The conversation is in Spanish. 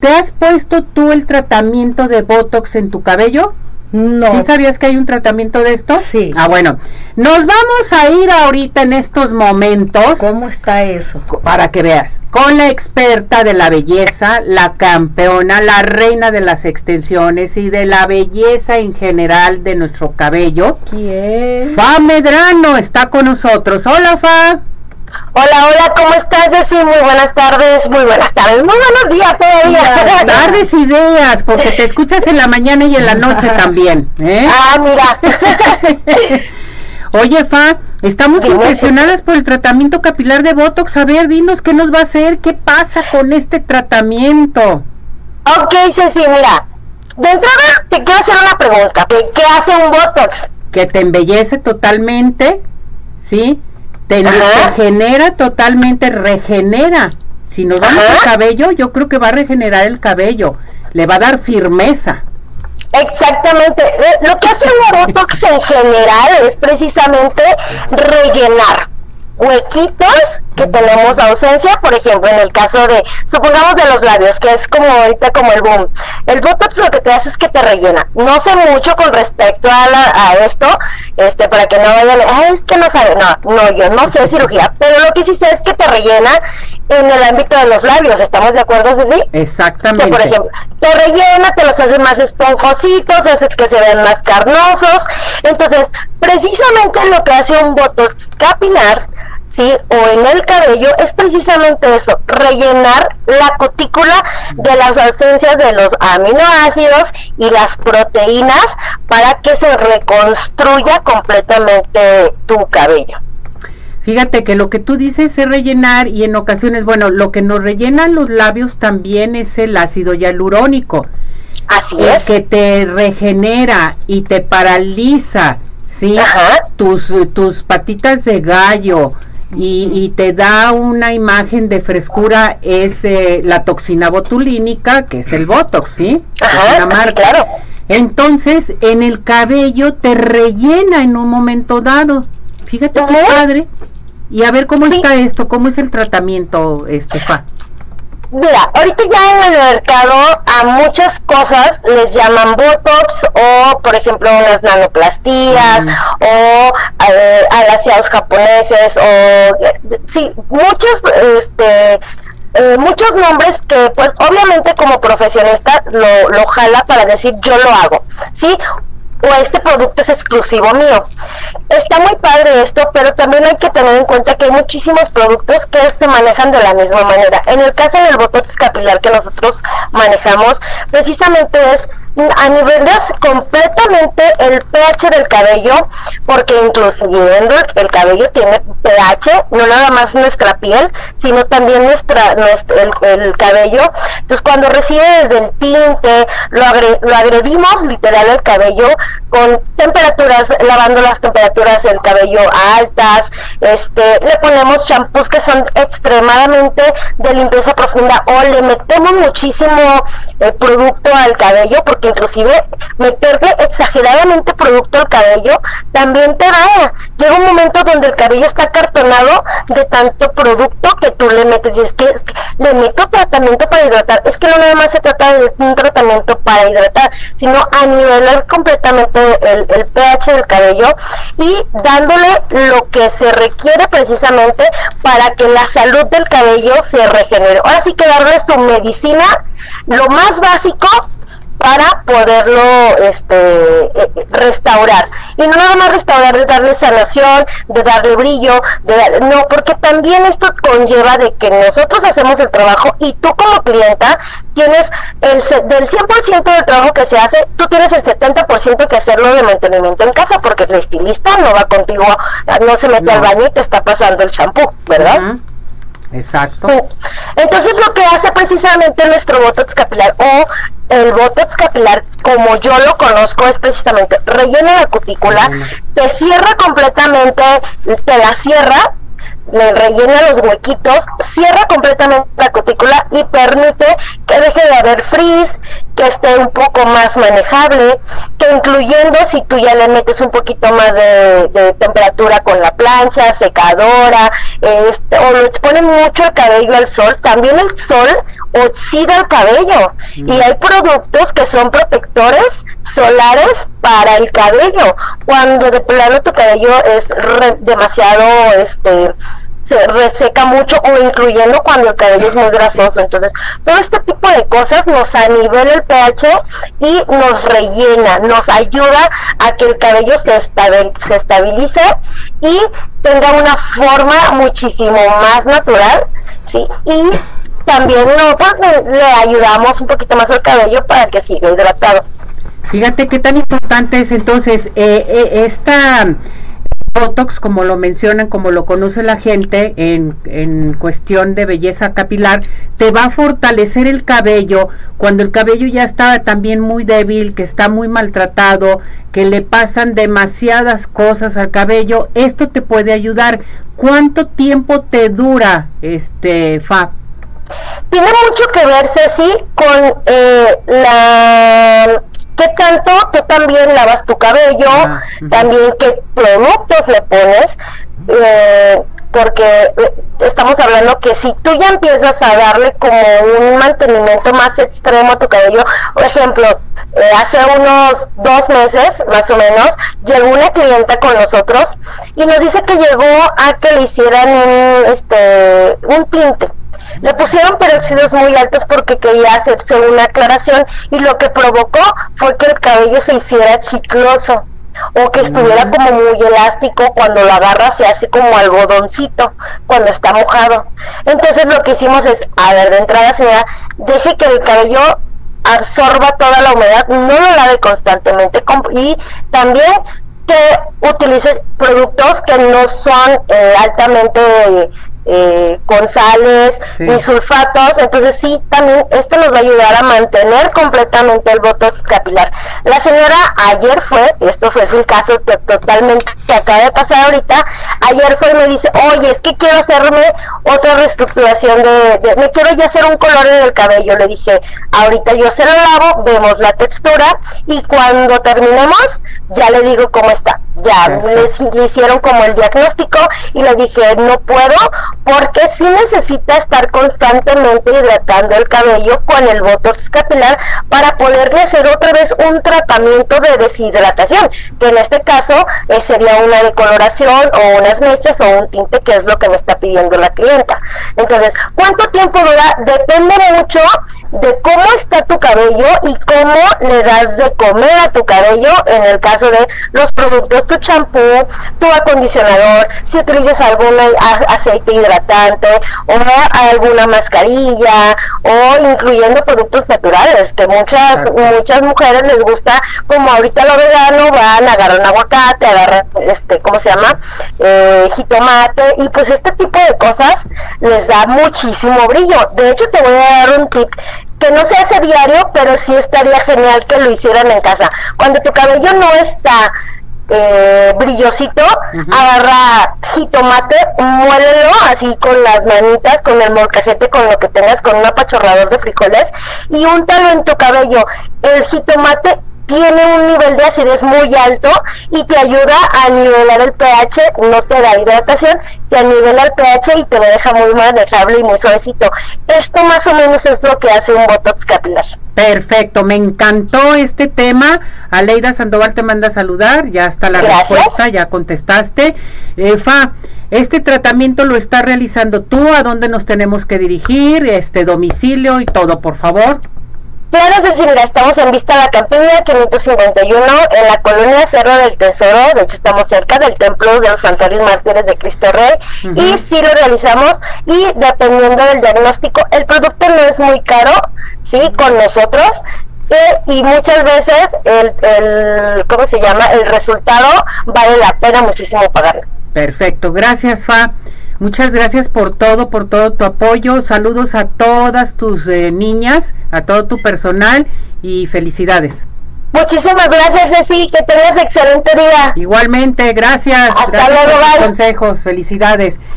¿Te has puesto tú el tratamiento de Botox en tu cabello? No. ¿Sí sabías que hay un tratamiento de esto? Sí. Ah, bueno. Nos vamos a ir ahorita en estos momentos ¿Cómo está eso? para que veas con la experta de la belleza, la campeona, la reina de las extensiones y de la belleza en general de nuestro cabello. ¿Quién? Fa Medrano está con nosotros. Hola, Fa. Hola, hola, ¿cómo estás, Jessy? Muy buenas tardes, muy buenas tardes, muy buenos días todavía. Tardes ideas, porque te escuchas en la mañana y en la noche también. ¿eh? Ah, mira. Oye, Fa, estamos impresionadas por el tratamiento capilar de Botox. A ver, dinos qué nos va a hacer, qué pasa con este tratamiento. ok, Ceci, mira. De entrada, te quiero hacer una pregunta. ¿Qué, qué hace un Botox? Que te embellece totalmente, ¿sí? Te Ajá. regenera totalmente, regenera. Si nos vamos Ajá. al cabello, yo creo que va a regenerar el cabello. Le va a dar firmeza. Exactamente. Lo que hace un Botox en general es precisamente rellenar huequitos que tenemos ausencia, por ejemplo, en el caso de, supongamos de los labios, que es como ahorita como el boom. El Botox lo que te hace es que te rellena. No sé mucho con respecto a, la- a esto, este, para que no vayan, "Ay, es que no sabe, no, no, yo no sé cirugía, pero lo que sí sé es que te rellena en el ámbito de los labios, ¿estamos de acuerdo, Ceci? que Exactamente. por ejemplo te rellena, te los hace más esponjositos, haces que se vean más carnosos. Entonces, precisamente lo que hace un botox capilar, sí, o en el cabello, es precisamente eso, rellenar la cutícula de las ausencias de los aminoácidos y las proteínas para que se reconstruya completamente tu cabello. Fíjate que lo que tú dices es rellenar y en ocasiones, bueno, lo que nos rellenan los labios también es el ácido hialurónico, Así el es. que te regenera y te paraliza, ¿sí? Ajá. Tus, tus patitas de gallo y, y te da una imagen de frescura es eh, la toxina botulínica, que es el Botox, ¿sí? Es una marca. claro. Entonces, en el cabello te rellena en un momento dado. Fíjate qué padre. Y a ver cómo Sí. está esto, cómo es el tratamiento, este Fa. Mira, ahorita ya en el mercado a muchas cosas les llaman Botox o, por ejemplo, unas nanoplastías Mm. o eh, alaciados japoneses o, sí, muchos, este, eh, muchos nombres que, pues, obviamente como profesionista lo, lo jala para decir yo lo hago, ¿sí? O este producto es exclusivo mío. Está muy padre esto, pero también hay que tener en cuenta que hay muchísimos productos que se manejan de la misma manera. En el caso del botox capilar que nosotros manejamos, precisamente es a nivel de completamente el pH del cabello, porque incluyendo el cabello tiene pH, no nada más nuestra piel, sino también nuestra, nuestra el, el cabello. Entonces cuando recibe desde el tinte, lo, agre, lo agredimos literal el cabello con temperaturas, lavando las temperaturas del cabello altas, este, le ponemos champús que son extremadamente de limpieza profunda o le metemos muchísimo eh, producto al cabello porque inclusive meterle exageradamente producto al cabello también te daña. Llega donde el cabello está cartonado de tanto producto que tú le metes y es que, es que le meto tratamiento para hidratar. Es que no nada más se trata de un tratamiento para hidratar, sino a nivelar completamente el, el pH del cabello y dándole lo que se requiere precisamente para que la salud del cabello se regenere. Ahora sí que darle su medicina, lo más básico para poderlo este eh, restaurar y no nada más restaurar de darle sanación de darle brillo de no porque también esto conlleva de que nosotros hacemos el trabajo y tú como clienta tienes el del 100% del trabajo que se hace tú tienes el 70% que hacerlo de mantenimiento en casa porque el estilista no va contigo no se mete No. al baño y te está pasando el champú verdad Ajá. Exacto. entonces lo que hace precisamente nuestro botox capilar o el botox capilar como yo lo conozco es precisamente rellena la cutícula, Rellena. te cierra completamente, te la cierra, le rellena los huequitos, cierra completamente la cutícula y permite que deje de haber frizz, que esté un poco más manejable, que incluyendo si tú ya le metes un poquito más de, de temperatura con la plancha, secadora, este, o lo expone mucho el cabello al sol, también el sol oxida el cabello. Mm. Y hay productos que son protectores solares para el cabello. Cuando de plano tu cabello es re- demasiado, este, se reseca mucho o incluyendo cuando el cabello es muy grasoso. Entonces, todo este tipo de cosas nos anivela el pH y nos rellena, nos ayuda a que el cabello se, estabil- se estabilice y tenga una forma muchísimo más natural, ¿sí? Y también no, le- le ayudamos un poquito más al cabello para que siga hidratado. Fíjate qué tan importante es entonces eh, eh, esta Botox, como lo mencionan, como lo conoce la gente en, en cuestión de belleza capilar, te va a fortalecer el cabello cuando el cabello ya está también muy débil, que está muy maltratado, que le pasan demasiadas cosas al cabello. Esto te puede ayudar. ¿Cuánto tiempo te dura este Fa? Tiene mucho que ver, Ceci, con eh, la tú también lavas tu cabello, Ah, también qué productos le pones, eh, porque eh, estamos hablando que si tú ya empiezas a darle como un mantenimiento más extremo a tu cabello, por ejemplo, eh, hace unos dos meses más o menos llegó una clienta con nosotros y nos dice que llegó a que le hicieran un, este, un tinte. Le pusieron peróxidos muy altos porque quería hacerse una aclaración y lo que provocó fue que el cabello se hiciera chicloso o que estuviera como muy elástico cuando lo agarras se hace como algodoncito cuando está mojado. Entonces lo que hicimos es, a ver, de entrada señora, deje que el cabello absorba toda la humedad, no lo lave constantemente y también que utilice productos que no son eh, altamente eh, con sales Sí. ni sulfatos, entonces sí, también esto nos va a ayudar a mantener completamente el botox capilar. La señora ayer fue, esto fue el caso que totalmente que acaba de pasar ahorita, ayer fue y me dice, oye, es que quiero hacerme otra reestructuración de, de- me quiero ya hacer un color en el cabello, le dije, ahorita yo se lo lavo, vemos la textura y cuando terminemos ya le digo cómo está. Ya les- le hicieron como el diagnóstico y le dije, no puedo porque sí necesita estar constantemente hidratando el cabello con el botox capilar para poderle hacer otra vez un tratamiento de deshidratación, que en este caso eh, sería una decoloración o unas mechas o un tinte, que es lo que me está pidiendo la clienta. Entonces, ¿cuánto tiempo dura? Depende mucho de cómo está tu cabello y cómo le das de comer a tu cabello en el caso de los productos, tu champú, tu acondicionador, si utilizas algún aceite hidratante o alguna mascarilla o incluyendo productos naturales que muchas muchas mujeres les gusta como ahorita lo vegano van agarran aguacate agarran este cómo se llama Eh, jitomate y pues este tipo de cosas les da muchísimo brillo. De hecho te voy a dar un tip que no se hace diario, pero sí estaría genial que lo hicieran en casa. Cuando tu cabello no está eh, brillosito, agarra jitomate, muélelo así con las manitas, con el molcajete, con lo que tengas, con un apachorrador de frijoles y úntalo en tu cabello. El jitomate tiene un nivel de acidez muy alto y te ayuda a nivelar el pH, no te da hidratación, te nivela el pH y te lo deja muy manejable y muy suavecito. Esto más o menos es lo que hace un botox capilar. Perfecto, me encantó este tema. Aleida Sandoval te manda a saludar, ya está la Gracias. respuesta, ya contestaste. Eh, Fa, este tratamiento lo está realizando tú, ¿a dónde nos tenemos que dirigir? Este domicilio y todo, por favor. Claro, Ceci, mira, estamos en Vista La Campiña, 551, en la colonia Cerro del Tesoro, de hecho estamos cerca del Templo de los Santuarios Mártires de Cristo Rey, y sí lo realizamos, y dependiendo del diagnóstico, el producto no es muy caro, sí, con nosotros, eh, y muchas veces el, el, ¿cómo se llama? El resultado vale la pena muchísimo pagarlo. Perfecto, gracias Fa. Muchas gracias por todo, por todo tu apoyo. Saludos a todas tus eh, niñas, a todo tu personal y felicidades. Muchísimas gracias, Ceci, que tengas excelente día. Igualmente, gracias. Hasta gracias luego, por tus consejos, felicidades.